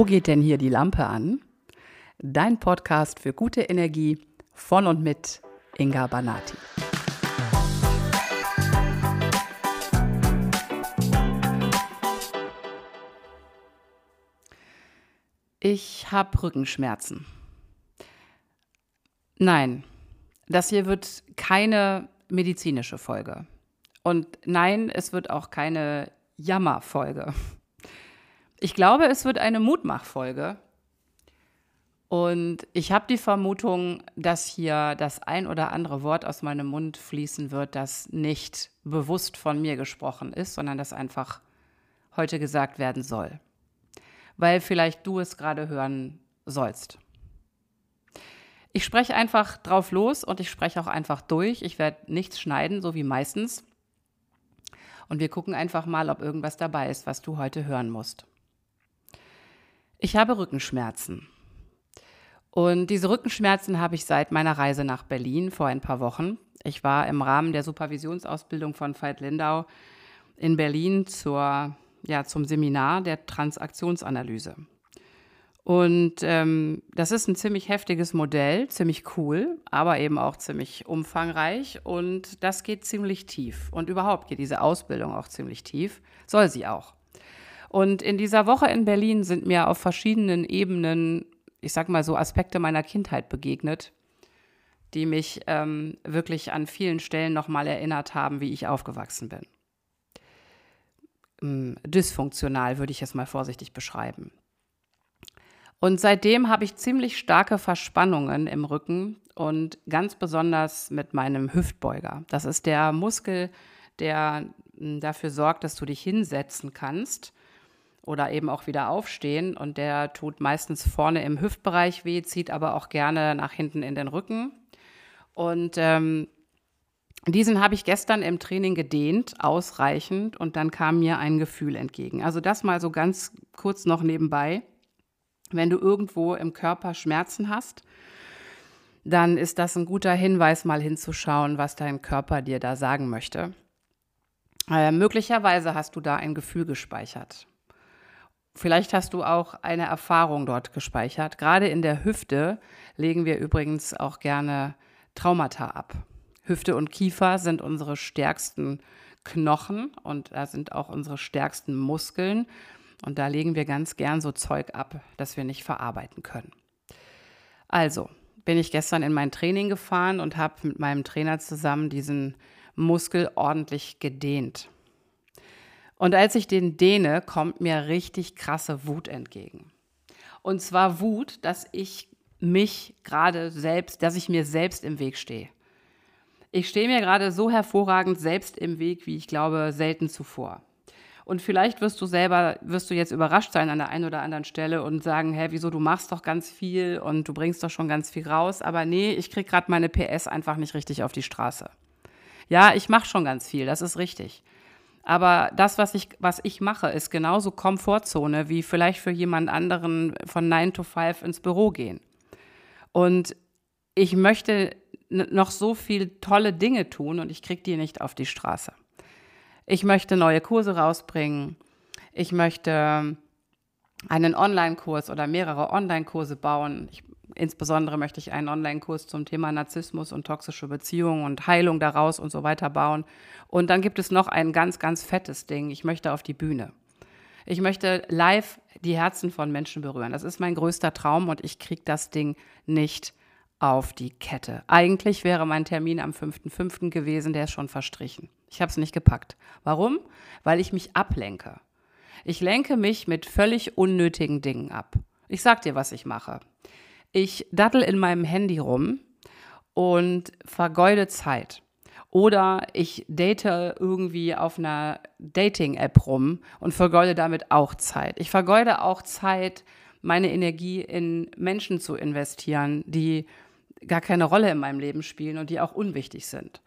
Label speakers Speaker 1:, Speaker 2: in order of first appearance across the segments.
Speaker 1: Wo geht denn hier die Lampe an? Dein Podcast für gute Energie von und mit Inga Banati. Ich habe Rückenschmerzen. Nein, das hier wird keine medizinische Folge. Und nein, es wird auch keine Jammerfolge. Ich glaube, es wird eine Mutmachfolge. Und ich habe die Vermutung, dass hier das ein oder andere Wort aus meinem Mund fließen wird, das nicht bewusst von mir gesprochen ist, sondern das einfach heute gesagt werden soll. Weil vielleicht du es gerade hören sollst. Ich spreche einfach drauf los und ich spreche auch einfach durch. Ich werde nichts schneiden, so wie meistens. Und wir gucken einfach mal, ob irgendwas dabei ist, was du heute hören musst. Ich habe Rückenschmerzen. Und diese Rückenschmerzen habe ich seit meiner Reise nach Berlin vor ein paar Wochen. Ich war im Rahmen der Supervisionsausbildung von Veit Lindau in Berlin zur, ja, zum Seminar der Transaktionsanalyse. Und ähm, das ist ein ziemlich heftiges Modell, ziemlich cool, aber eben auch ziemlich umfangreich. Und das geht ziemlich tief. Und überhaupt geht diese Ausbildung auch ziemlich tief. Soll sie auch. Und in dieser Woche in Berlin sind mir auf verschiedenen Ebenen, ich sag mal so, Aspekte meiner Kindheit begegnet, die mich ähm, wirklich an vielen Stellen nochmal erinnert haben, wie ich aufgewachsen bin. Ähm, dysfunktional würde ich es mal vorsichtig beschreiben. Und seitdem habe ich ziemlich starke Verspannungen im Rücken und ganz besonders mit meinem Hüftbeuger. Das ist der Muskel, der hm, dafür sorgt, dass du dich hinsetzen kannst oder eben auch wieder aufstehen. Und der tut meistens vorne im Hüftbereich weh, zieht aber auch gerne nach hinten in den Rücken. Und ähm, diesen habe ich gestern im Training gedehnt, ausreichend, und dann kam mir ein Gefühl entgegen. Also das mal so ganz kurz noch nebenbei. Wenn du irgendwo im Körper Schmerzen hast, dann ist das ein guter Hinweis, mal hinzuschauen, was dein Körper dir da sagen möchte. Äh, möglicherweise hast du da ein Gefühl gespeichert. Vielleicht hast du auch eine Erfahrung dort gespeichert. Gerade in der Hüfte legen wir übrigens auch gerne Traumata ab. Hüfte und Kiefer sind unsere stärksten Knochen und da sind auch unsere stärksten Muskeln. Und da legen wir ganz gern so Zeug ab, das wir nicht verarbeiten können. Also bin ich gestern in mein Training gefahren und habe mit meinem Trainer zusammen diesen Muskel ordentlich gedehnt. Und als ich den dehne, kommt mir richtig krasse Wut entgegen. Und zwar Wut, dass ich mich gerade selbst, dass ich mir selbst im Weg stehe. Ich stehe mir gerade so hervorragend selbst im Weg, wie ich glaube, selten zuvor. Und vielleicht wirst du selber, wirst du jetzt überrascht sein an der einen oder anderen Stelle und sagen, hä, wieso, du machst doch ganz viel und du bringst doch schon ganz viel raus. Aber nee, ich kriege gerade meine PS einfach nicht richtig auf die Straße. Ja, ich mache schon ganz viel, das ist richtig. Aber das, was ich, was ich mache, ist genauso Komfortzone wie vielleicht für jemand anderen von 9 to 5 ins Büro gehen. Und ich möchte noch so viele tolle Dinge tun und ich kriege die nicht auf die Straße. Ich möchte neue Kurse rausbringen. Ich möchte einen Online-Kurs oder mehrere Online-Kurse bauen. Ich, insbesondere möchte ich einen Online-Kurs zum Thema Narzissmus und toxische Beziehungen und Heilung daraus und so weiter bauen. Und dann gibt es noch ein ganz, ganz fettes Ding. Ich möchte auf die Bühne. Ich möchte live die Herzen von Menschen berühren. Das ist mein größter Traum und ich kriege das Ding nicht auf die Kette. Eigentlich wäre mein Termin am 5.5. gewesen, der ist schon verstrichen. Ich habe es nicht gepackt. Warum? Weil ich mich ablenke. Ich lenke mich mit völlig unnötigen Dingen ab. Ich sag dir, was ich mache. Ich dattel in meinem Handy rum und vergeude Zeit. Oder ich date irgendwie auf einer Dating-App rum und vergeude damit auch Zeit. Ich vergeude auch Zeit, meine Energie in Menschen zu investieren, die gar keine Rolle in meinem Leben spielen und die auch unwichtig sind.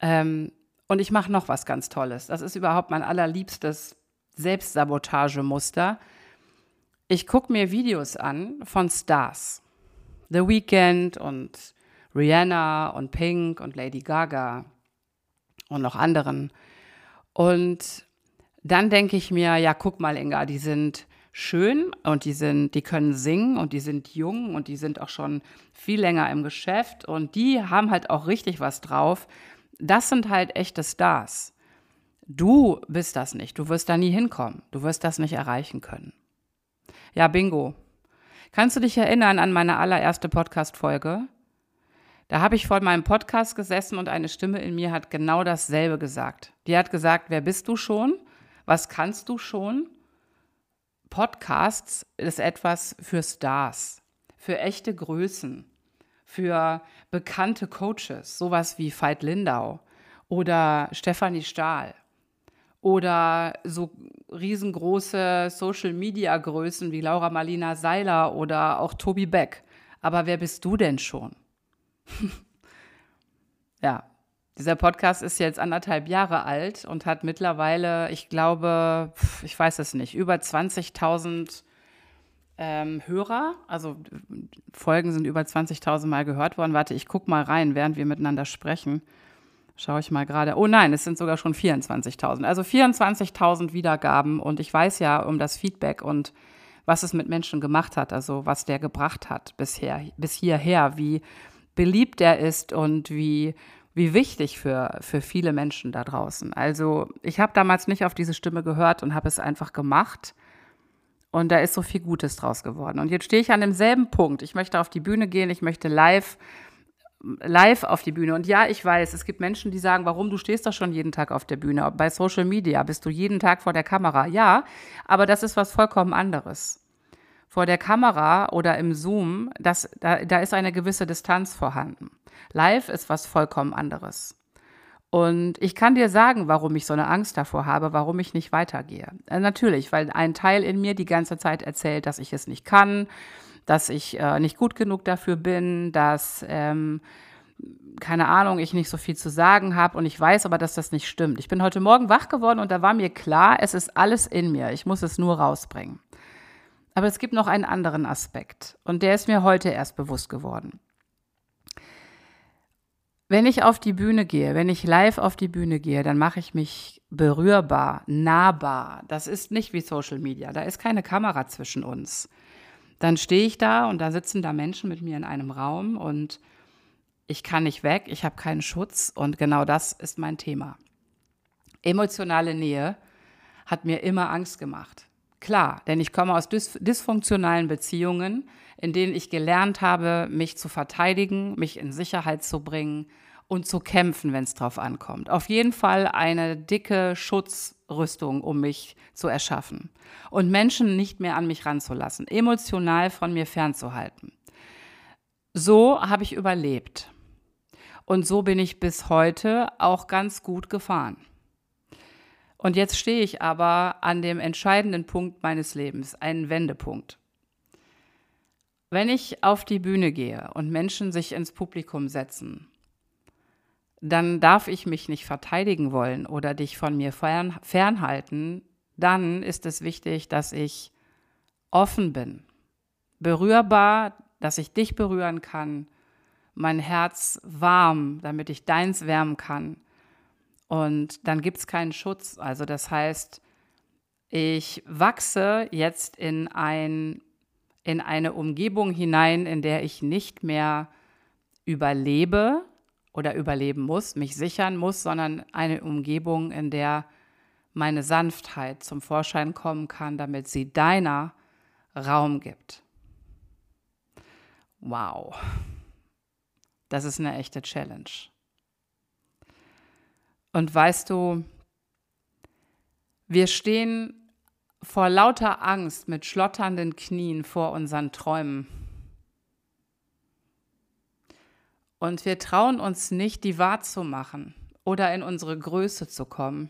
Speaker 1: Ähm, und ich mache noch was ganz Tolles. Das ist überhaupt mein allerliebstes Selbstsabotagemuster. Ich gucke mir Videos an von Stars. The Weeknd und Rihanna und Pink und Lady Gaga und noch anderen. Und dann denke ich mir, ja, guck mal, Inga, die sind schön und die sind, die können singen und die sind jung und die sind auch schon viel länger im Geschäft und die haben halt auch richtig was drauf. Das sind halt echte Stars. Du bist das nicht. Du wirst da nie hinkommen. Du wirst das nicht erreichen können. Ja, bingo. Kannst du dich erinnern an meine allererste Podcast-Folge? Da habe ich vor meinem Podcast gesessen und eine Stimme in mir hat genau dasselbe gesagt. Die hat gesagt, wer bist du schon? Was kannst du schon? Podcasts ist etwas für Stars, für echte Größen, für bekannte Coaches, sowas wie Veit Lindau oder Stefanie Stahl oder so riesengroße Social-Media-Größen wie Laura Marlina Seiler oder auch Tobi Beck. Aber wer bist du denn schon? ja, dieser Podcast ist jetzt anderthalb Jahre alt und hat mittlerweile, ich glaube, ich weiß es nicht, über 20.000 ähm, Hörer. Also Folgen sind über 20.000 Mal gehört worden. Warte, ich gucke mal rein, während wir miteinander sprechen. Schaue ich mal gerade. Oh nein, es sind sogar schon 24.000. Also 24.000 Wiedergaben und ich weiß ja um das Feedback und was es mit Menschen gemacht hat, also was der gebracht hat bisher, bis hierher, wie beliebt er ist und wie wie wichtig für, für viele Menschen da draußen. Also ich habe damals nicht auf diese Stimme gehört und habe es einfach gemacht. Und da ist so viel Gutes draus geworden. Und jetzt stehe ich an demselben Punkt. Ich möchte auf die Bühne gehen, ich möchte live, live auf die Bühne. Und ja, ich weiß, es gibt Menschen, die sagen, warum du stehst doch schon jeden Tag auf der Bühne. Bei Social Media bist du jeden Tag vor der Kamera. Ja, aber das ist was vollkommen anderes. Vor der Kamera oder im Zoom, das, da, da ist eine gewisse Distanz vorhanden. Live ist was vollkommen anderes. Und ich kann dir sagen, warum ich so eine Angst davor habe, warum ich nicht weitergehe. Äh, natürlich, weil ein Teil in mir die ganze Zeit erzählt, dass ich es nicht kann, dass ich äh, nicht gut genug dafür bin, dass, ähm, keine Ahnung, ich nicht so viel zu sagen habe. Und ich weiß aber, dass das nicht stimmt. Ich bin heute Morgen wach geworden und da war mir klar, es ist alles in mir. Ich muss es nur rausbringen. Aber es gibt noch einen anderen Aspekt und der ist mir heute erst bewusst geworden. Wenn ich auf die Bühne gehe, wenn ich live auf die Bühne gehe, dann mache ich mich berührbar, nahbar. Das ist nicht wie Social Media. Da ist keine Kamera zwischen uns. Dann stehe ich da und da sitzen da Menschen mit mir in einem Raum und ich kann nicht weg, ich habe keinen Schutz und genau das ist mein Thema. Emotionale Nähe hat mir immer Angst gemacht. Klar, denn ich komme aus dys dysfunktionalen Beziehungen, in denen ich gelernt habe, mich zu verteidigen, mich in Sicherheit zu bringen und zu kämpfen, wenn es drauf ankommt. Auf jeden Fall eine dicke Schutzrüstung, um mich zu erschaffen und Menschen nicht mehr an mich ranzulassen, emotional von mir fernzuhalten. So habe ich überlebt. Und so bin ich bis heute auch ganz gut gefahren. Und jetzt stehe ich aber an dem entscheidenden Punkt meines Lebens, einen Wendepunkt. Wenn ich auf die Bühne gehe und Menschen sich ins Publikum setzen, dann darf ich mich nicht verteidigen wollen oder dich von mir fern, fernhalten. Dann ist es wichtig, dass ich offen bin, berührbar, dass ich dich berühren kann, mein Herz warm, damit ich deins wärmen kann. Und dann gibt es keinen Schutz. Also das heißt, ich wachse jetzt in ein in eine Umgebung hinein, in der ich nicht mehr überlebe oder überleben muss, mich sichern muss, sondern eine Umgebung, in der meine Sanftheit zum Vorschein kommen kann, damit sie deiner Raum gibt. Wow, das ist eine echte Challenge. Und weißt du, wir stehen vor lauter Angst mit schlotternden Knien vor unseren Träumen. Und wir trauen uns nicht, die wahrzumachen oder in unsere Größe zu kommen,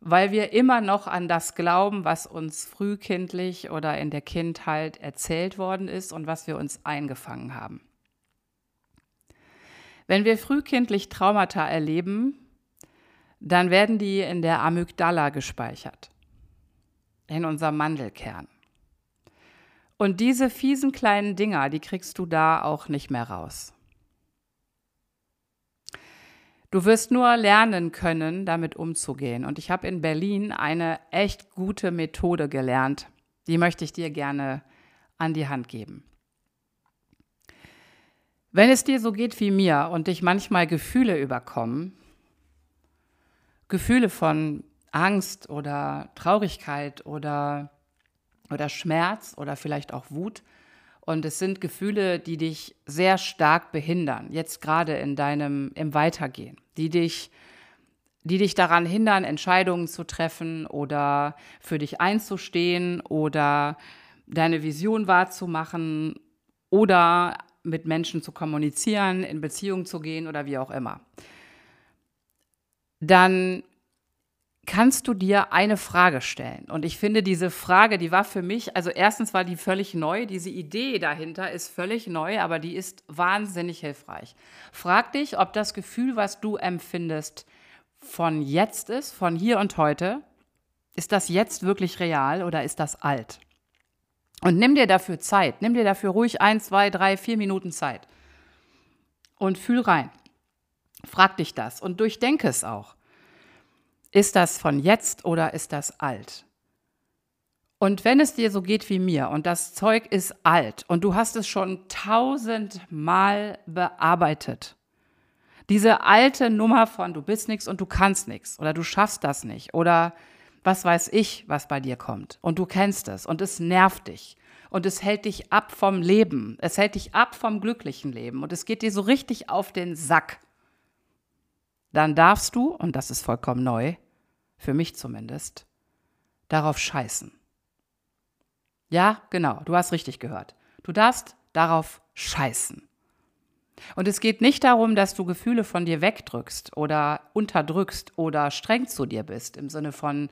Speaker 1: weil wir immer noch an das glauben, was uns frühkindlich oder in der Kindheit erzählt worden ist und was wir uns eingefangen haben. Wenn wir frühkindlich Traumata erleben, dann werden die in der Amygdala gespeichert, in unserem Mandelkern. Und diese fiesen kleinen Dinger, die kriegst du da auch nicht mehr raus. Du wirst nur lernen können, damit umzugehen. Und ich habe in Berlin eine echt gute Methode gelernt. Die möchte ich dir gerne an die Hand geben. Wenn es dir so geht wie mir und dich manchmal Gefühle überkommen, Gefühle von Angst oder Traurigkeit oder, oder Schmerz oder vielleicht auch Wut, und es sind Gefühle, die dich sehr stark behindern, jetzt gerade in deinem, im Weitergehen, die dich, die dich daran hindern, Entscheidungen zu treffen oder für dich einzustehen oder deine Vision wahrzumachen oder mit Menschen zu kommunizieren, in Beziehung zu gehen oder wie auch immer. Dann kannst du dir eine Frage stellen. Und ich finde, diese Frage, die war für mich, also erstens war die völlig neu, diese Idee dahinter ist völlig neu, aber die ist wahnsinnig hilfreich. Frag dich, ob das Gefühl, was du empfindest, von jetzt ist, von hier und heute. Ist das jetzt wirklich real oder ist das alt? Und nimm dir dafür Zeit. Nimm dir dafür ruhig ein, zwei, drei, vier Minuten Zeit. Und fühl rein. Frag dich das und durchdenke es auch. Ist das von jetzt oder ist das alt? Und wenn es dir so geht wie mir und das Zeug ist alt und du hast es schon tausendmal bearbeitet, diese alte Nummer von du bist nichts und du kannst nichts oder du schaffst das nicht oder was weiß ich, was bei dir kommt und du kennst es und es nervt dich und es hält dich ab vom Leben, es hält dich ab vom glücklichen Leben und es geht dir so richtig auf den Sack dann darfst du, und das ist vollkommen neu, für mich zumindest, darauf scheißen. Ja, genau, du hast richtig gehört. Du darfst darauf scheißen. Und es geht nicht darum, dass du Gefühle von dir wegdrückst oder unterdrückst oder streng zu dir bist, im Sinne von,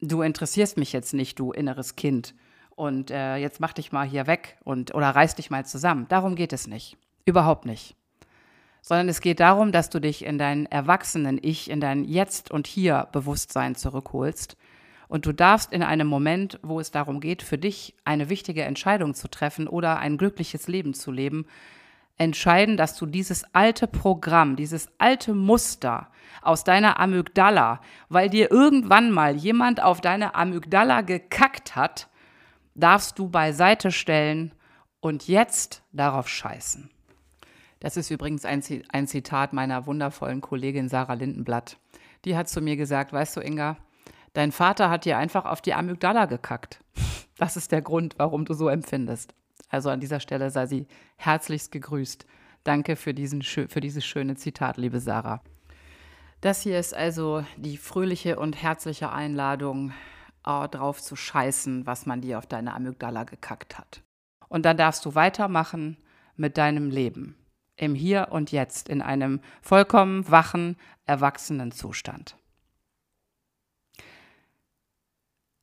Speaker 1: du interessierst mich jetzt nicht, du inneres Kind, und äh, jetzt mach dich mal hier weg und oder reiß dich mal zusammen. Darum geht es nicht. Überhaupt nicht sondern es geht darum, dass du dich in dein erwachsenen Ich, in dein Jetzt und Hier Bewusstsein zurückholst. Und du darfst in einem Moment, wo es darum geht, für dich eine wichtige Entscheidung zu treffen oder ein glückliches Leben zu leben, entscheiden, dass du dieses alte Programm, dieses alte Muster aus deiner Amygdala, weil dir irgendwann mal jemand auf deine Amygdala gekackt hat, darfst du beiseite stellen und jetzt darauf scheißen. Das ist übrigens ein, ein Zitat meiner wundervollen Kollegin Sarah Lindenblatt. Die hat zu mir gesagt, weißt du, Inga, dein Vater hat dir einfach auf die Amygdala gekackt. Das ist der Grund, warum du so empfindest. Also an dieser Stelle sei sie herzlichst gegrüßt. Danke für, diesen, für dieses schöne Zitat, liebe Sarah. Das hier ist also die fröhliche und herzliche Einladung, oh, drauf zu scheißen, was man dir auf deine Amygdala gekackt hat. Und dann darfst du weitermachen mit deinem Leben im Hier und Jetzt, in einem vollkommen wachen, erwachsenen Zustand.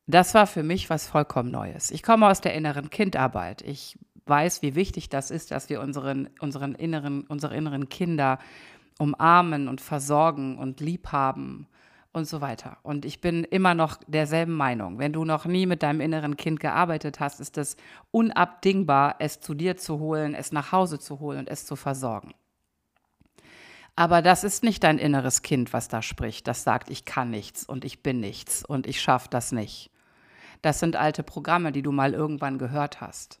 Speaker 1: Das war für mich was vollkommen Neues. Ich komme aus der inneren Kindarbeit. Ich weiß, wie wichtig das ist, dass wir unseren, unseren inneren, unsere inneren Kinder umarmen und versorgen und lieb haben und so weiter. Und ich bin immer noch derselben Meinung. Wenn du noch nie mit deinem inneren Kind gearbeitet hast, ist es unabdingbar, es zu dir zu holen, es nach Hause zu holen und es zu versorgen. Aber das ist nicht dein inneres Kind, was da spricht, das sagt, ich kann nichts und ich bin nichts und ich schaffe das nicht. Das sind alte Programme, die du mal irgendwann gehört hast.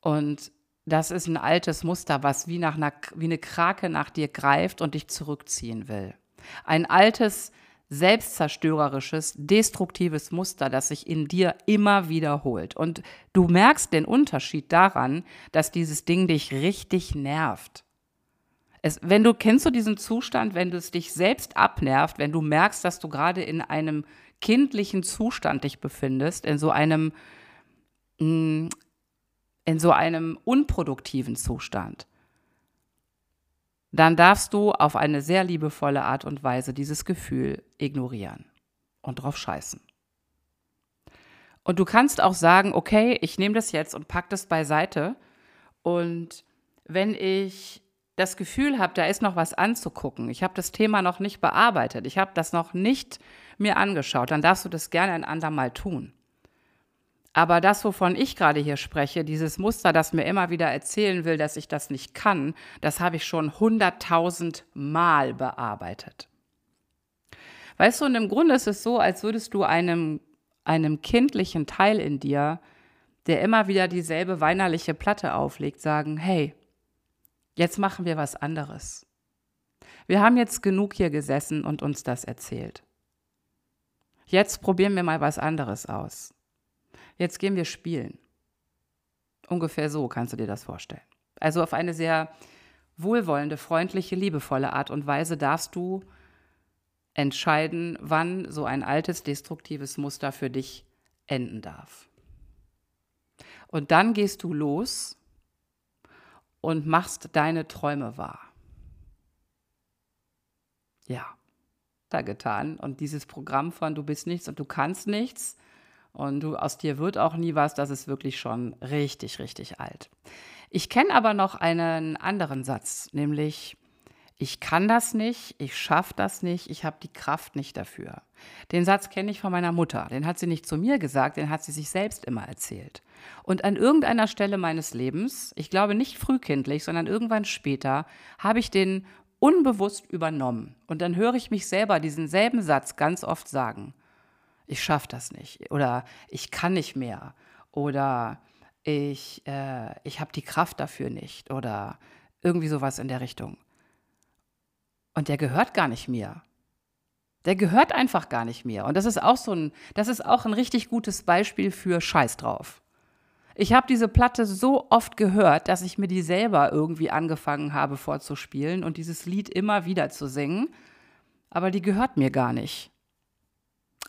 Speaker 1: Und das ist ein altes Muster, was wie, nach einer, wie eine Krake nach dir greift und dich zurückziehen will. Ein altes, selbstzerstörerisches, destruktives Muster, das sich in dir immer wiederholt. Und du merkst den Unterschied daran, dass dieses Ding dich richtig nervt. Es, wenn du kennst du diesen Zustand, wenn du es dich selbst abnervt, wenn du merkst, dass du gerade in einem kindlichen Zustand dich befindest, in so einem mm, in so einem unproduktiven Zustand dann darfst du auf eine sehr liebevolle Art und Weise dieses Gefühl ignorieren und drauf scheißen. Und du kannst auch sagen, okay, ich nehme das jetzt und pack das beiseite. Und wenn ich das Gefühl habe, da ist noch was anzugucken, ich habe das Thema noch nicht bearbeitet, ich habe das noch nicht mir angeschaut, dann darfst du das gerne ein andermal tun. Aber das, wovon ich gerade hier spreche, dieses Muster, das mir immer wieder erzählen will, dass ich das nicht kann, das habe ich schon hunderttausend Mal bearbeitet. Weißt du, und im Grunde ist es so, als würdest du einem, einem kindlichen Teil in dir, der immer wieder dieselbe weinerliche Platte auflegt, sagen, hey, jetzt machen wir was anderes. Wir haben jetzt genug hier gesessen und uns das erzählt. Jetzt probieren wir mal was anderes aus. Jetzt gehen wir spielen. Ungefähr so kannst du dir das vorstellen. Also auf eine sehr wohlwollende, freundliche, liebevolle Art und Weise darfst du entscheiden, wann so ein altes, destruktives Muster für dich enden darf. Und dann gehst du los und machst deine Träume wahr. Ja, da getan. Und dieses Programm von du bist nichts und du kannst nichts, und du, aus dir wird auch nie was, das ist wirklich schon richtig, richtig alt. Ich kenne aber noch einen anderen Satz, nämlich, ich kann das nicht, ich schaffe das nicht, ich habe die Kraft nicht dafür. Den Satz kenne ich von meiner Mutter. Den hat sie nicht zu mir gesagt, den hat sie sich selbst immer erzählt. Und an irgendeiner Stelle meines Lebens, ich glaube nicht frühkindlich, sondern irgendwann später, habe ich den unbewusst übernommen. Und dann höre ich mich selber diesen selben Satz ganz oft sagen ich schaffe das nicht oder ich kann nicht mehr oder ich, äh, ich habe die Kraft dafür nicht oder irgendwie sowas in der Richtung. Und der gehört gar nicht mir. Der gehört einfach gar nicht mir. Und das ist auch so ein, das ist auch ein richtig gutes Beispiel für Scheiß drauf. Ich habe diese Platte so oft gehört, dass ich mir die selber irgendwie angefangen habe vorzuspielen und dieses Lied immer wieder zu singen. Aber die gehört mir gar nicht.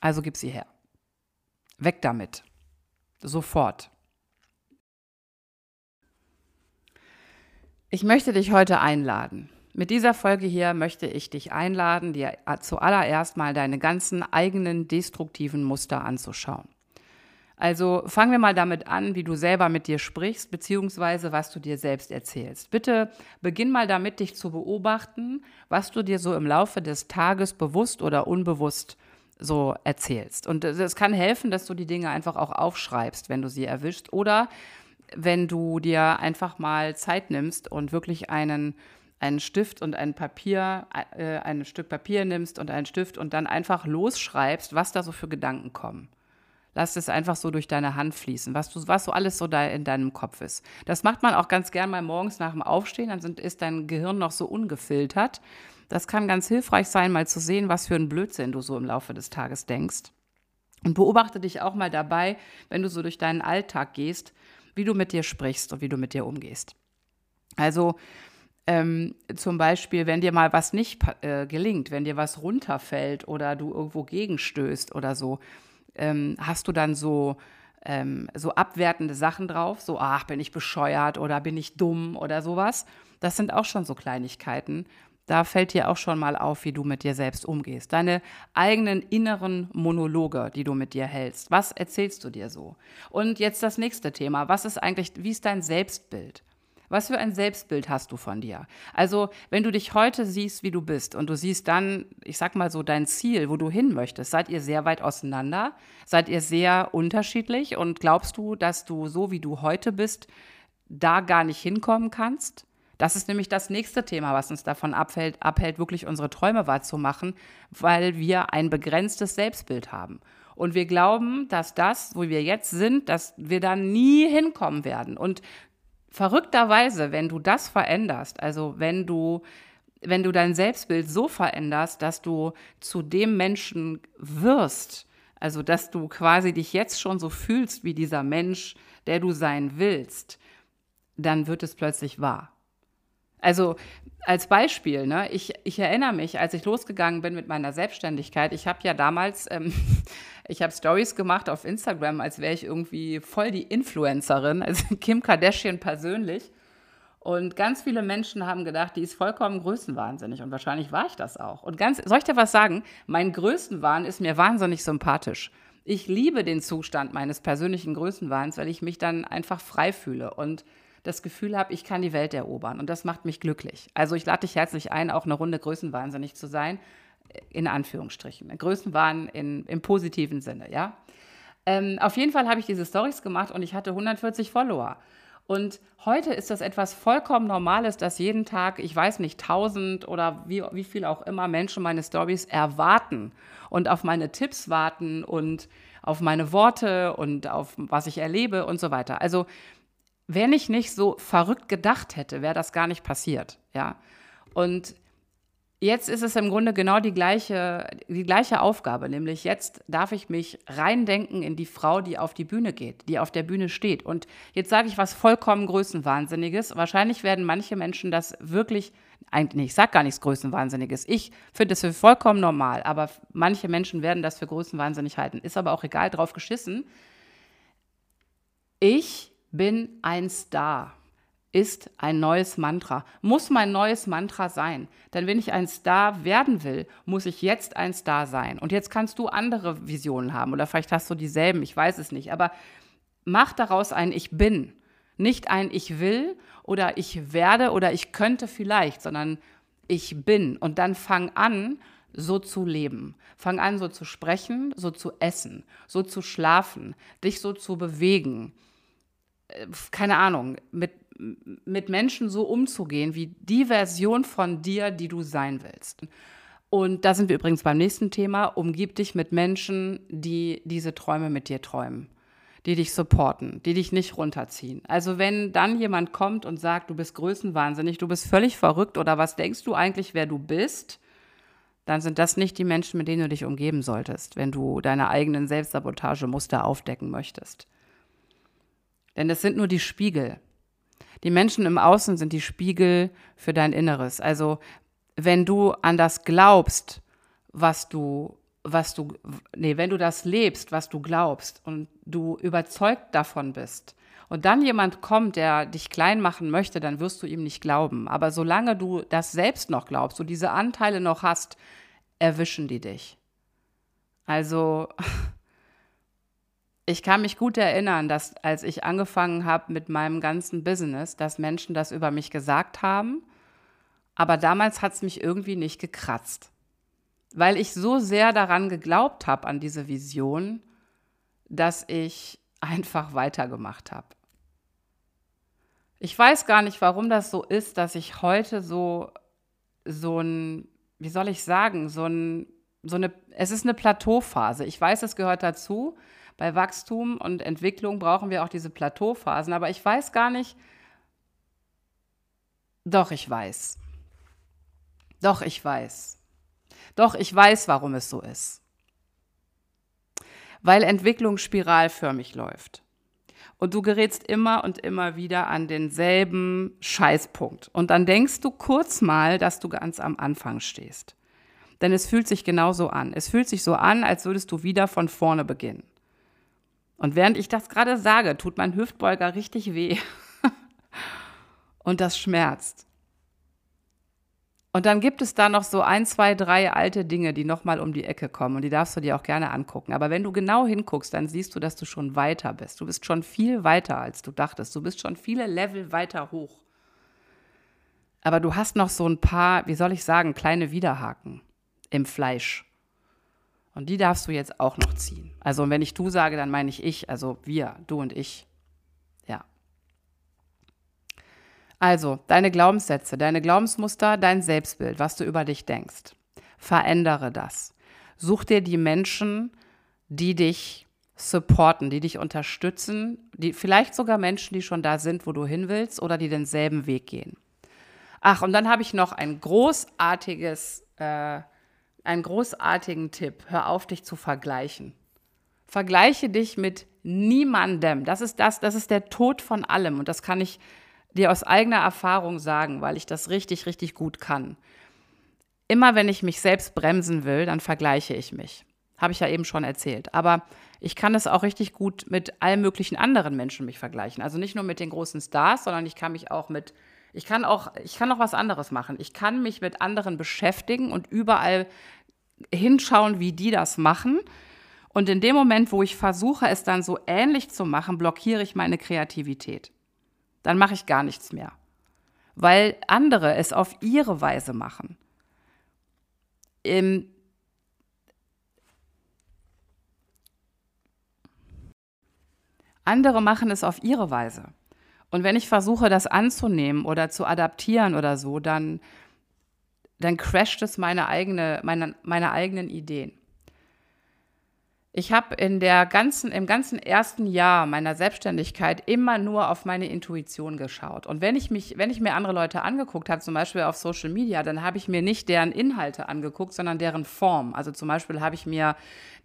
Speaker 1: Also gib sie her. Weg damit. Sofort. Ich möchte dich heute einladen. Mit dieser Folge hier möchte ich dich einladen, dir zuallererst mal deine ganzen eigenen destruktiven Muster anzuschauen. Also fangen wir mal damit an, wie du selber mit dir sprichst, beziehungsweise was du dir selbst erzählst. Bitte beginn mal damit, dich zu beobachten, was du dir so im Laufe des Tages bewusst oder unbewusst so erzählst. Und es kann helfen, dass du die Dinge einfach auch aufschreibst, wenn du sie erwischst. Oder wenn du dir einfach mal Zeit nimmst und wirklich einen, einen Stift und ein Papier, äh, ein Stück Papier nimmst und einen Stift und dann einfach losschreibst, was da so für Gedanken kommen. Lass es einfach so durch deine Hand fließen, was, du, was so alles so da in deinem Kopf ist. Das macht man auch ganz gern mal morgens nach dem Aufstehen, dann sind, ist dein Gehirn noch so ungefiltert. Das kann ganz hilfreich sein, mal zu sehen, was für ein Blödsinn du so im Laufe des Tages denkst. Und beobachte dich auch mal dabei, wenn du so durch deinen Alltag gehst, wie du mit dir sprichst und wie du mit dir umgehst. Also ähm, zum Beispiel, wenn dir mal was nicht äh, gelingt, wenn dir was runterfällt oder du irgendwo gegenstößt oder so, ähm, hast du dann so, ähm, so abwertende Sachen drauf, so, ach, bin ich bescheuert oder bin ich dumm oder sowas. Das sind auch schon so Kleinigkeiten, da fällt dir auch schon mal auf, wie du mit dir selbst umgehst. Deine eigenen inneren Monologe, die du mit dir hältst. Was erzählst du dir so? Und jetzt das nächste Thema. Was ist eigentlich, wie ist dein Selbstbild? Was für ein Selbstbild hast du von dir? Also, wenn du dich heute siehst, wie du bist und du siehst dann, ich sag mal so, dein Ziel, wo du hin möchtest, seid ihr sehr weit auseinander? Seid ihr sehr unterschiedlich? Und glaubst du, dass du so, wie du heute bist, da gar nicht hinkommen kannst? Das ist nämlich das nächste Thema, was uns davon abhält, abhält, wirklich unsere Träume wahrzumachen, weil wir ein begrenztes Selbstbild haben. Und wir glauben, dass das, wo wir jetzt sind, dass wir da nie hinkommen werden. Und verrückterweise, wenn du das veränderst, also wenn du wenn du dein Selbstbild so veränderst, dass du zu dem Menschen wirst, also dass du quasi dich jetzt schon so fühlst wie dieser Mensch, der du sein willst, dann wird es plötzlich wahr. Also als Beispiel, ne, ich, ich erinnere mich, als ich losgegangen bin mit meiner Selbstständigkeit, ich habe ja damals, ähm, ich habe Stories gemacht auf Instagram, als wäre ich irgendwie voll die Influencerin, also Kim Kardashian persönlich. Und ganz viele Menschen haben gedacht, die ist vollkommen größenwahnsinnig. Und wahrscheinlich war ich das auch. Und ganz, soll ich dir was sagen? Mein Größenwahn ist mir wahnsinnig sympathisch. Ich liebe den Zustand meines persönlichen Größenwahns, weil ich mich dann einfach frei fühle. Und das Gefühl habe, ich kann die Welt erobern. Und das macht mich glücklich. Also ich lade dich herzlich ein, auch eine Runde größenwahnsinnig zu sein, in Anführungsstrichen. Größenwahn in, im positiven Sinne, ja. Ähm, auf jeden Fall habe ich diese Stories gemacht und ich hatte 140 Follower. Und heute ist das etwas vollkommen Normales, dass jeden Tag, ich weiß nicht, 1000 oder wie, wie viel auch immer Menschen meine Stories erwarten und auf meine Tipps warten und auf meine Worte und auf was ich erlebe und so weiter. Also, wenn ich nicht so verrückt gedacht hätte, wäre das gar nicht passiert, ja. Und Jetzt ist es im Grunde genau die gleiche, die gleiche Aufgabe, nämlich jetzt darf ich mich reindenken in die Frau, die auf die Bühne geht, die auf der Bühne steht. Und jetzt sage ich was vollkommen Größenwahnsinniges. Wahrscheinlich werden manche Menschen das wirklich, eigentlich, ich sage gar nichts Größenwahnsinniges. Ich finde es für vollkommen normal, aber manche Menschen werden das für Größenwahnsinnig halten. Ist aber auch egal, drauf geschissen. Ich bin ein Star ist ein neues Mantra, muss mein neues Mantra sein. Denn wenn ich ein Star werden will, muss ich jetzt ein Star sein. Und jetzt kannst du andere Visionen haben oder vielleicht hast du dieselben, ich weiß es nicht. Aber mach daraus ein Ich bin. Nicht ein Ich will oder Ich werde oder Ich könnte vielleicht, sondern Ich bin. Und dann fang an, so zu leben. Fang an, so zu sprechen, so zu essen, so zu schlafen, dich so zu bewegen. Keine Ahnung, mit mit Menschen so umzugehen, wie die Version von dir, die du sein willst. Und da sind wir übrigens beim nächsten Thema. Umgib dich mit Menschen, die diese Träume mit dir träumen, die dich supporten, die dich nicht runterziehen. Also wenn dann jemand kommt und sagt, du bist größenwahnsinnig, du bist völlig verrückt oder was denkst du eigentlich, wer du bist, dann sind das nicht die Menschen, mit denen du dich umgeben solltest, wenn du deine eigenen Selbstsabotagemuster aufdecken möchtest. Denn es sind nur die Spiegel. Die Menschen im Außen sind die Spiegel für dein Inneres. Also wenn du an das glaubst, was du, was du, nee, wenn du das lebst, was du glaubst und du überzeugt davon bist, und dann jemand kommt, der dich klein machen möchte, dann wirst du ihm nicht glauben. Aber solange du das selbst noch glaubst, du diese Anteile noch hast, erwischen die dich. Also ich kann mich gut erinnern, dass als ich angefangen habe mit meinem ganzen Business, dass Menschen das über mich gesagt haben, aber damals hat es mich irgendwie nicht gekratzt, weil ich so sehr daran geglaubt habe, an diese Vision, dass ich einfach weitergemacht habe. Ich weiß gar nicht, warum das so ist, dass ich heute so, so ein, wie soll ich sagen, so ein, so eine, es ist eine Plateauphase. Ich weiß, es gehört dazu, bei Wachstum und Entwicklung brauchen wir auch diese Plateauphasen. Aber ich weiß gar nicht, doch ich weiß. Doch ich weiß. Doch ich weiß, warum es so ist. Weil Entwicklung spiralförmig läuft. Und du gerätst immer und immer wieder an denselben Scheißpunkt. Und dann denkst du kurz mal, dass du ganz am Anfang stehst. Denn es fühlt sich genauso an. Es fühlt sich so an, als würdest du wieder von vorne beginnen. Und während ich das gerade sage, tut mein Hüftbeuger richtig weh. und das schmerzt. Und dann gibt es da noch so ein, zwei, drei alte Dinge, die nochmal um die Ecke kommen. Und die darfst du dir auch gerne angucken. Aber wenn du genau hinguckst, dann siehst du, dass du schon weiter bist. Du bist schon viel weiter, als du dachtest. Du bist schon viele Level weiter hoch. Aber du hast noch so ein paar, wie soll ich sagen, kleine Widerhaken im Fleisch. Und die darfst du jetzt auch noch ziehen. Also wenn ich du sage, dann meine ich ich, also wir, du und ich. Ja. Also, deine Glaubenssätze, deine Glaubensmuster, dein Selbstbild, was du über dich denkst. Verändere das. Such dir die Menschen, die dich supporten, die dich unterstützen, die vielleicht sogar Menschen, die schon da sind, wo du hin willst oder die denselben Weg gehen. Ach, und dann habe ich noch ein großartiges äh, einen großartigen Tipp. Hör auf, dich zu vergleichen. Vergleiche dich mit niemandem. Das ist das, das ist der Tod von allem. Und das kann ich dir aus eigener Erfahrung sagen, weil ich das richtig, richtig gut kann. Immer wenn ich mich selbst bremsen will, dann vergleiche ich mich. Habe ich ja eben schon erzählt. Aber ich kann es auch richtig gut mit allen möglichen anderen Menschen mich vergleichen. Also nicht nur mit den großen Stars, sondern ich kann mich auch mit ich kann auch, ich kann auch was anderes machen. Ich kann mich mit anderen beschäftigen und überall hinschauen, wie die das machen. Und in dem Moment, wo ich versuche, es dann so ähnlich zu machen, blockiere ich meine Kreativität. Dann mache ich gar nichts mehr. Weil andere es auf ihre Weise machen. Im Andere machen es auf ihre Weise. Und wenn ich versuche, das anzunehmen oder zu adaptieren oder so, dann, dann crasht es meine, eigene, meine, meine eigenen Ideen. Ich habe in der ganzen, im ganzen ersten Jahr meiner Selbstständigkeit immer nur auf meine Intuition geschaut. Und wenn ich mich, wenn ich mir andere Leute angeguckt habe, zum Beispiel auf Social Media, dann habe ich mir nicht deren Inhalte angeguckt, sondern deren Form. Also zum Beispiel habe ich mir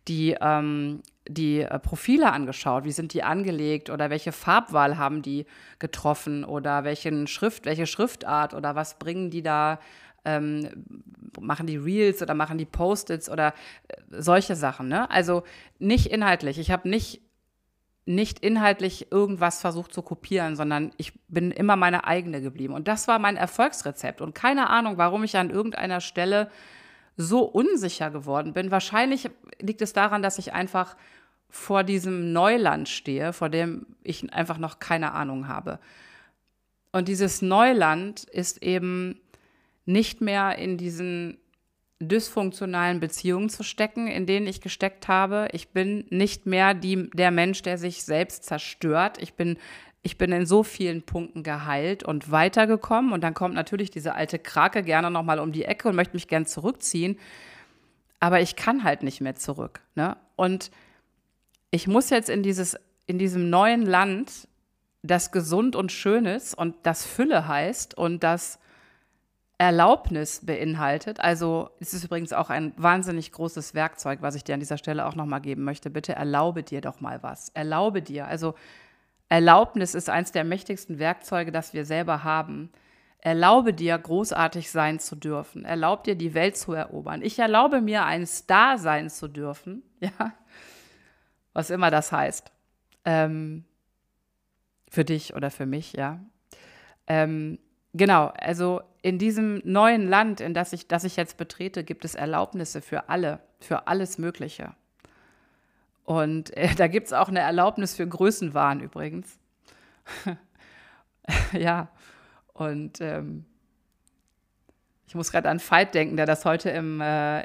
Speaker 1: die, ähm, die äh, Profile angeschaut, wie sind die angelegt oder welche Farbwahl haben die getroffen oder welchen Schrift, welche Schriftart oder was bringen die da ähm, machen die Reels oder machen die Post-its oder äh, solche Sachen. Ne? Also nicht inhaltlich. Ich habe nicht, nicht inhaltlich irgendwas versucht zu kopieren, sondern ich bin immer meine eigene geblieben. Und das war mein Erfolgsrezept. Und keine Ahnung, warum ich an irgendeiner Stelle so unsicher geworden bin. Wahrscheinlich liegt es daran, dass ich einfach vor diesem Neuland stehe, vor dem ich einfach noch keine Ahnung habe. Und dieses Neuland ist eben nicht mehr in diesen dysfunktionalen Beziehungen zu stecken, in denen ich gesteckt habe. Ich bin nicht mehr die, der Mensch, der sich selbst zerstört. Ich bin, ich bin in so vielen Punkten geheilt und weitergekommen. Und dann kommt natürlich diese alte Krake gerne nochmal um die Ecke und möchte mich gern zurückziehen. Aber ich kann halt nicht mehr zurück. Ne? Und ich muss jetzt in, dieses, in diesem neuen Land, das gesund und schön ist und das Fülle heißt und das Erlaubnis beinhaltet. Also es ist übrigens auch ein wahnsinnig großes Werkzeug, was ich dir an dieser Stelle auch nochmal geben möchte. Bitte erlaube dir doch mal was. Erlaube dir. Also Erlaubnis ist eines der mächtigsten Werkzeuge, das wir selber haben. Erlaube dir, großartig sein zu dürfen. Erlaube dir, die Welt zu erobern. Ich erlaube mir, ein Star sein zu dürfen. Ja, was immer das heißt. Ähm, für dich oder für mich, ja. Ähm, genau, also in diesem neuen Land, in das ich, das ich jetzt betrete, gibt es Erlaubnisse für alle, für alles Mögliche. Und äh, da gibt es auch eine Erlaubnis für Größenwahn übrigens. ja, und ähm, ich muss gerade an Veit denken, der das heute im, äh,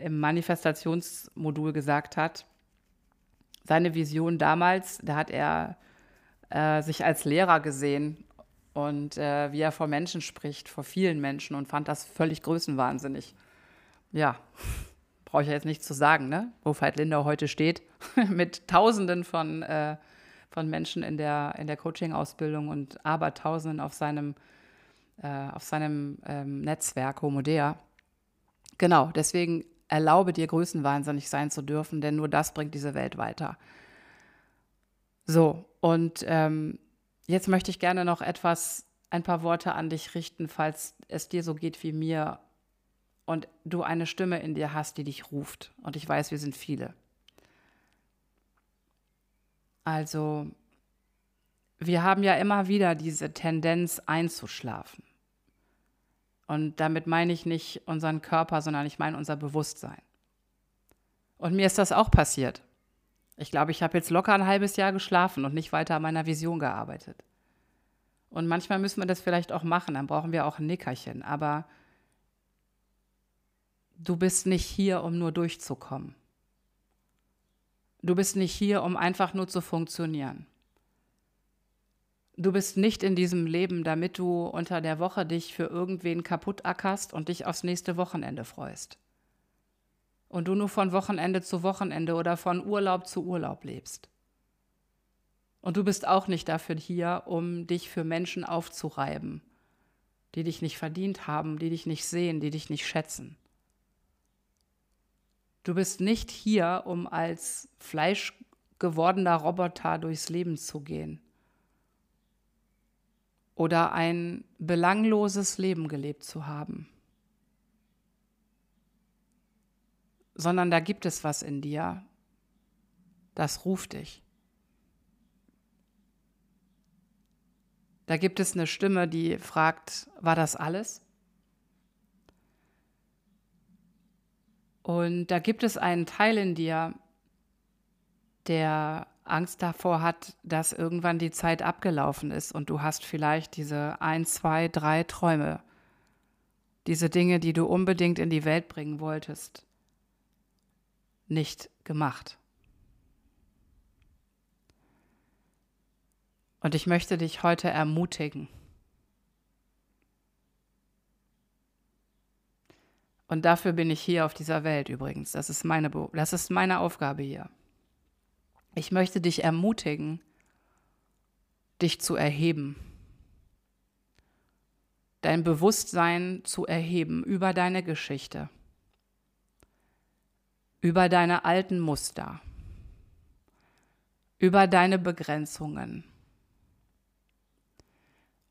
Speaker 1: im Manifestationsmodul gesagt hat. Seine Vision damals, da hat er äh, sich als Lehrer gesehen und äh, wie er vor Menschen spricht, vor vielen Menschen und fand das völlig größenwahnsinnig. Ja, brauche ich ja jetzt nicht zu sagen, ne? wo Veit Lindau heute steht, mit Tausenden von, äh, von Menschen in der, in der Coaching-Ausbildung und Abertausenden auf seinem, äh, auf seinem ähm, Netzwerk Homodea. Genau, deswegen erlaube dir, größenwahnsinnig sein zu dürfen, denn nur das bringt diese Welt weiter. So, und ähm, Jetzt möchte ich gerne noch etwas, ein paar Worte an dich richten, falls es dir so geht wie mir und du eine Stimme in dir hast, die dich ruft. Und ich weiß, wir sind viele. Also, wir haben ja immer wieder diese Tendenz einzuschlafen. Und damit meine ich nicht unseren Körper, sondern ich meine unser Bewusstsein. Und mir ist das auch passiert. Ich glaube, ich habe jetzt locker ein halbes Jahr geschlafen und nicht weiter an meiner Vision gearbeitet. Und manchmal müssen wir das vielleicht auch machen, dann brauchen wir auch ein Nickerchen. Aber du bist nicht hier, um nur durchzukommen. Du bist nicht hier, um einfach nur zu funktionieren. Du bist nicht in diesem Leben, damit du unter der Woche dich für irgendwen kaputt ackerst und dich aufs nächste Wochenende freust und du nur von Wochenende zu Wochenende oder von Urlaub zu Urlaub lebst. Und du bist auch nicht dafür hier, um dich für Menschen aufzureiben, die dich nicht verdient haben, die dich nicht sehen, die dich nicht schätzen. Du bist nicht hier, um als fleischgewordener Roboter durchs Leben zu gehen oder ein belangloses Leben gelebt zu haben. Sondern da gibt es was in dir, das ruft dich. Da gibt es eine Stimme, die fragt, war das alles? Und da gibt es einen Teil in dir, der Angst davor hat, dass irgendwann die Zeit abgelaufen ist und du hast vielleicht diese ein, zwei, drei Träume, diese Dinge, die du unbedingt in die Welt bringen wolltest nicht gemacht. Und ich möchte dich heute ermutigen. Und dafür bin ich hier auf dieser Welt übrigens. Das ist meine, das ist meine Aufgabe hier. Ich möchte dich ermutigen, dich zu erheben. Dein Bewusstsein zu erheben über deine Geschichte, über deine alten Muster, über deine Begrenzungen.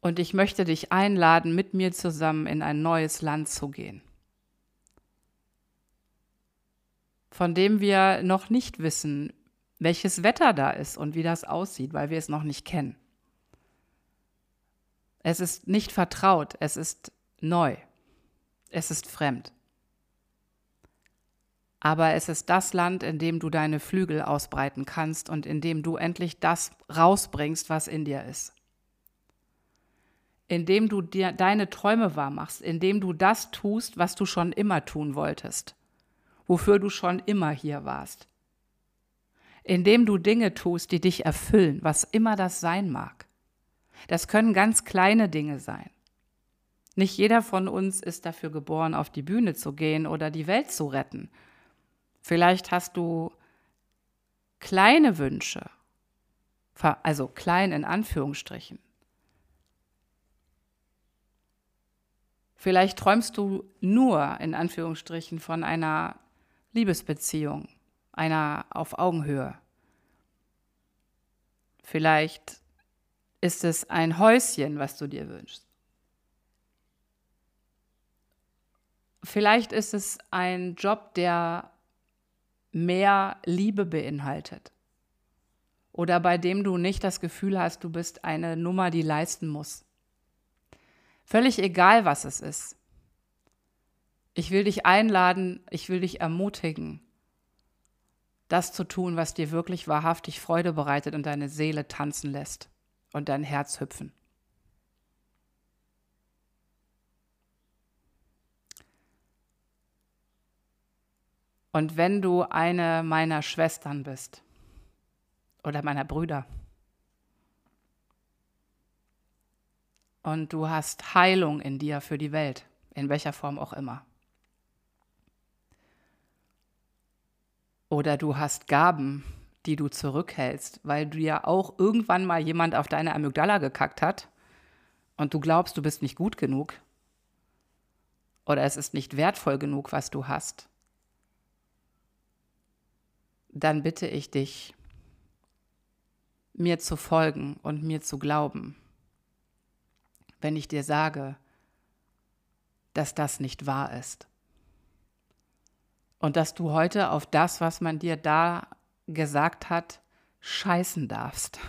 Speaker 1: Und ich möchte dich einladen, mit mir zusammen in ein neues Land zu gehen. von dem wir noch nicht wissen, welches Wetter da ist und wie das aussieht, weil wir es noch nicht kennen. Es ist nicht vertraut, es ist neu, es ist fremd. Aber es ist das Land, in dem du deine Flügel ausbreiten kannst und in dem du endlich das rausbringst, was in dir ist. Indem du dir deine Träume wahrmachst, indem du das tust, was du schon immer tun wolltest wofür du schon immer hier warst. Indem du Dinge tust, die dich erfüllen, was immer das sein mag. Das können ganz kleine Dinge sein. Nicht jeder von uns ist dafür geboren, auf die Bühne zu gehen oder die Welt zu retten. Vielleicht hast du kleine Wünsche, also klein in Anführungsstrichen. Vielleicht träumst du nur in Anführungsstrichen von einer Liebesbeziehung, einer auf Augenhöhe. Vielleicht ist es ein Häuschen, was du dir wünschst. Vielleicht ist es ein Job, der mehr Liebe beinhaltet. Oder bei dem du nicht das Gefühl hast, du bist eine Nummer, die leisten muss. Völlig egal, was es ist. Ich will dich einladen, ich will dich ermutigen, das zu tun, was dir wirklich wahrhaftig Freude bereitet und deine Seele tanzen lässt und dein Herz hüpfen. Und wenn du eine meiner Schwestern bist oder meiner Brüder und du hast Heilung in dir für die Welt, in welcher Form auch immer, Oder du hast Gaben, die du zurückhältst, weil du ja auch irgendwann mal jemand auf deine Amygdala gekackt hat und du glaubst, du bist nicht gut genug. Oder es ist nicht wertvoll genug, was du hast. Dann bitte ich dich, mir zu folgen und mir zu glauben, wenn ich dir sage, dass das nicht wahr ist. Und dass du heute auf das, was man dir da gesagt hat, scheißen darfst.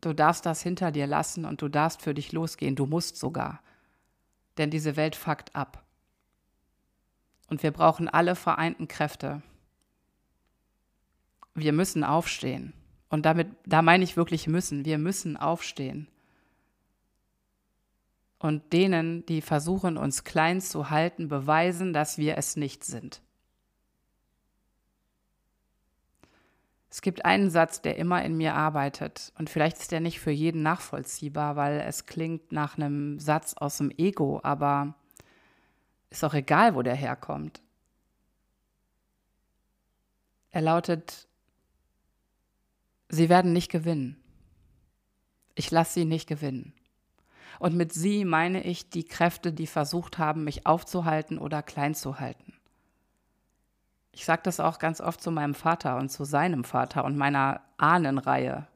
Speaker 1: Du darfst das hinter dir lassen und du darfst für dich losgehen. Du musst sogar. Denn diese Welt fuckt ab. Und wir brauchen alle vereinten Kräfte. Wir müssen aufstehen. Und damit, da meine ich wirklich müssen. Wir müssen aufstehen und denen, die versuchen, uns klein zu halten, beweisen, dass wir es nicht sind. Es gibt einen Satz, der immer in mir arbeitet und vielleicht ist der nicht für jeden nachvollziehbar, weil es klingt nach einem Satz aus dem Ego, aber ist auch egal, wo der herkommt. Er lautet, Sie werden nicht gewinnen. Ich lasse Sie nicht gewinnen. Und mit sie meine ich die Kräfte, die versucht haben, mich aufzuhalten oder klein zu halten. Ich sage das auch ganz oft zu meinem Vater und zu seinem Vater und meiner Ahnenreihe.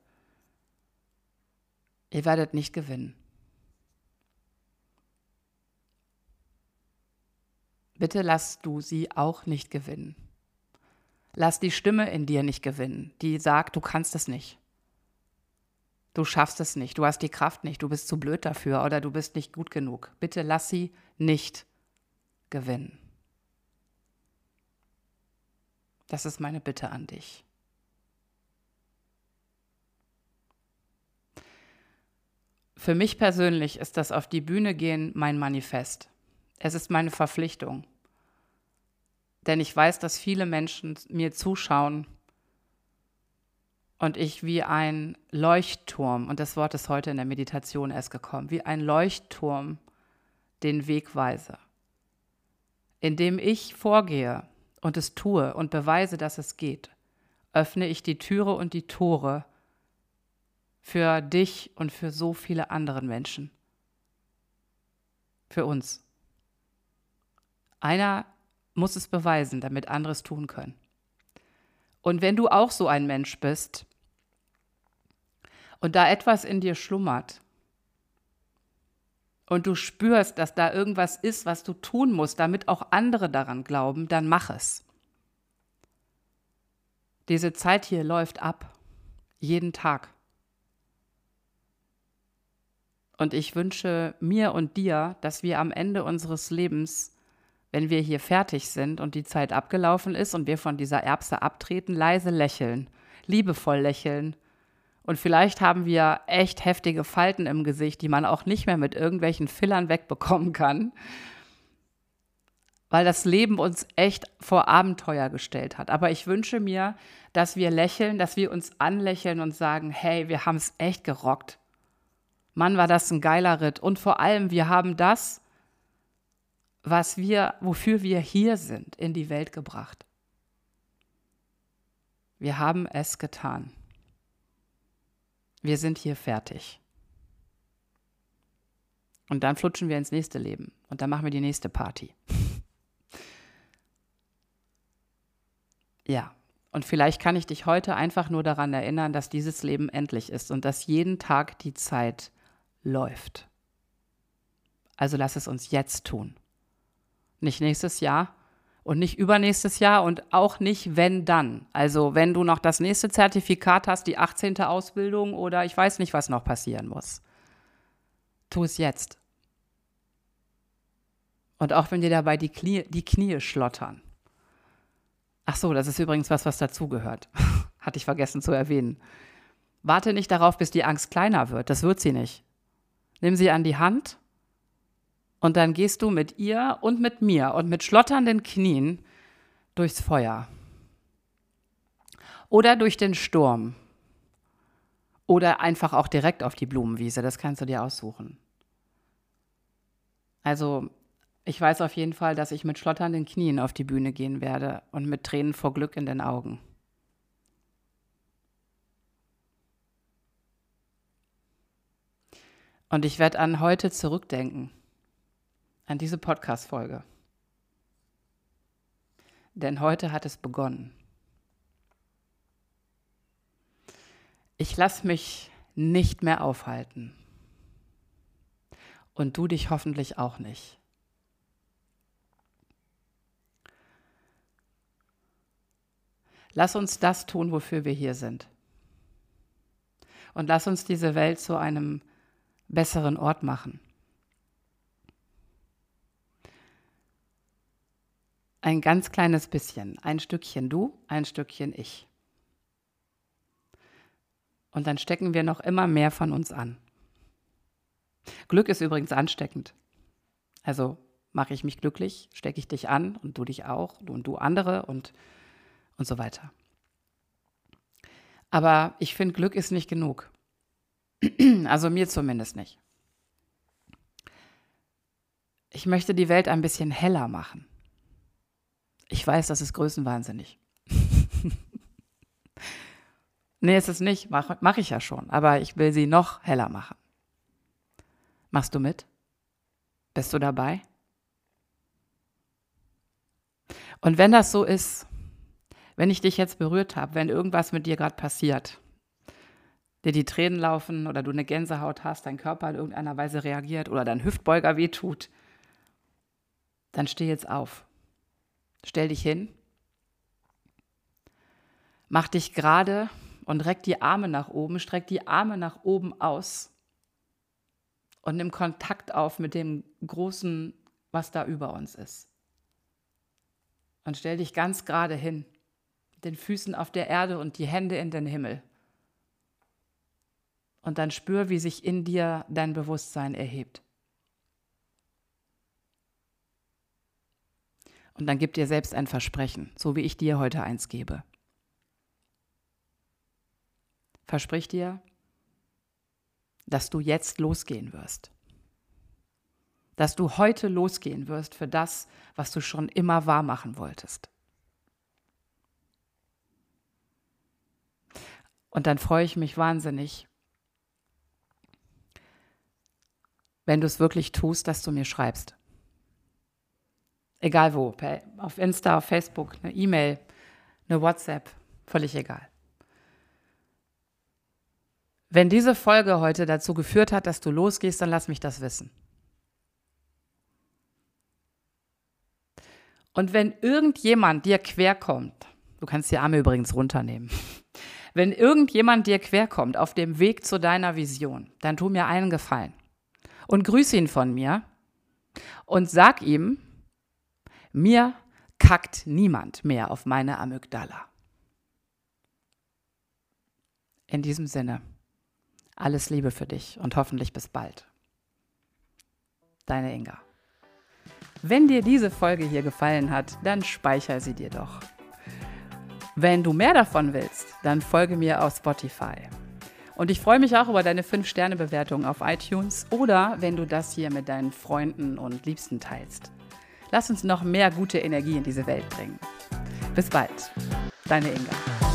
Speaker 1: Ihr werdet nicht gewinnen. Bitte lass du sie auch nicht gewinnen. Lass die Stimme in dir nicht gewinnen, die sagt, du kannst es nicht. Du schaffst es nicht, du hast die Kraft nicht, du bist zu blöd dafür oder du bist nicht gut genug. Bitte lass sie nicht gewinnen. Das ist meine Bitte an dich. Für mich persönlich ist das auf die Bühne gehen mein Manifest. Es ist meine Verpflichtung. Denn ich weiß, dass viele Menschen mir zuschauen und ich wie ein Leuchtturm, und das Wort ist heute in der Meditation erst gekommen, wie ein Leuchtturm den Weg weise, indem ich vorgehe und es tue und beweise, dass es geht, öffne ich die Türe und die Tore für dich und für so viele andere Menschen. Für uns. Einer muss es beweisen, damit andere es tun können. Und wenn du auch so ein Mensch bist und da etwas in dir schlummert und du spürst, dass da irgendwas ist, was du tun musst, damit auch andere daran glauben, dann mach es. Diese Zeit hier läuft ab, jeden Tag. Und ich wünsche mir und dir, dass wir am Ende unseres Lebens wenn wir hier fertig sind und die Zeit abgelaufen ist und wir von dieser Erbse abtreten, leise lächeln, liebevoll lächeln. Und vielleicht haben wir echt heftige Falten im Gesicht, die man auch nicht mehr mit irgendwelchen Fillern wegbekommen kann, weil das Leben uns echt vor Abenteuer gestellt hat. Aber ich wünsche mir, dass wir lächeln, dass wir uns anlächeln und sagen, hey, wir haben es echt gerockt. Mann, war das ein geiler Ritt. Und vor allem, wir haben das, was wir, wofür wir hier sind, in die Welt gebracht. Wir haben es getan. Wir sind hier fertig. Und dann flutschen wir ins nächste Leben und dann machen wir die nächste Party. ja, und vielleicht kann ich dich heute einfach nur daran erinnern, dass dieses Leben endlich ist und dass jeden Tag die Zeit läuft. Also lass es uns jetzt tun. Nicht nächstes Jahr und nicht übernächstes Jahr und auch nicht wenn dann. Also wenn du noch das nächste Zertifikat hast, die 18. Ausbildung oder ich weiß nicht, was noch passieren muss. Tu es jetzt. Und auch wenn dir dabei die Knie, die Knie schlottern. Ach so, das ist übrigens was, was dazugehört. Hatte ich vergessen zu erwähnen. Warte nicht darauf, bis die Angst kleiner wird. Das wird sie nicht. Nimm sie an die Hand und dann gehst du mit ihr und mit mir und mit schlotternden Knien durchs Feuer. Oder durch den Sturm. Oder einfach auch direkt auf die Blumenwiese. Das kannst du dir aussuchen. Also, ich weiß auf jeden Fall, dass ich mit schlotternden Knien auf die Bühne gehen werde und mit Tränen vor Glück in den Augen. Und ich werde an heute zurückdenken an diese Podcast-Folge. Denn heute hat es begonnen. Ich lasse mich nicht mehr aufhalten. Und du dich hoffentlich auch nicht. Lass uns das tun, wofür wir hier sind. Und lass uns diese Welt zu einem besseren Ort machen. Ein ganz kleines bisschen. Ein Stückchen du, ein Stückchen ich. Und dann stecken wir noch immer mehr von uns an. Glück ist übrigens ansteckend. Also mache ich mich glücklich, stecke ich dich an und du dich auch, und du andere und, und so weiter. Aber ich finde, Glück ist nicht genug. Also mir zumindest nicht. Ich möchte die Welt ein bisschen heller machen. Ich weiß, das ist größenwahnsinnig. nee, ist es nicht. Mache mach ich ja schon. Aber ich will sie noch heller machen. Machst du mit? Bist du dabei? Und wenn das so ist, wenn ich dich jetzt berührt habe, wenn irgendwas mit dir gerade passiert, dir die Tränen laufen oder du eine Gänsehaut hast, dein Körper in irgendeiner Weise reagiert oder dein Hüftbeuger wehtut, dann steh jetzt auf. Stell dich hin. Mach dich gerade und reck die Arme nach oben, streck die Arme nach oben aus und nimm Kontakt auf mit dem Großen, was da über uns ist. Und stell dich ganz gerade hin, mit den Füßen auf der Erde und die Hände in den Himmel. Und dann spür, wie sich in dir dein Bewusstsein erhebt. Und dann gib dir selbst ein Versprechen, so wie ich dir heute eins gebe. versprich dir, dass du jetzt losgehen wirst. Dass du heute losgehen wirst für das, was du schon immer wahr machen wolltest. Und dann freue ich mich wahnsinnig, wenn du es wirklich tust, dass du mir schreibst. Egal wo, auf Insta, auf Facebook, eine E-Mail, eine WhatsApp, völlig egal. Wenn diese Folge heute dazu geführt hat, dass du losgehst, dann lass mich das wissen. Und wenn irgendjemand dir querkommt, du kannst die Arme übrigens runternehmen, wenn irgendjemand dir querkommt auf dem Weg zu deiner Vision, dann tu mir einen Gefallen und grüße ihn von mir und sag ihm, mir kackt niemand mehr auf meine Amygdala. In diesem Sinne, alles Liebe für dich und hoffentlich bis bald. Deine Inga. Wenn dir diese Folge hier gefallen hat, dann speicher sie dir doch. Wenn du mehr davon willst, dann folge mir auf Spotify. Und ich freue mich auch über deine 5-Sterne-Bewertung auf iTunes oder wenn du das hier mit deinen Freunden und Liebsten teilst. Lass uns noch mehr gute Energie in diese Welt bringen. Bis bald, deine Inga.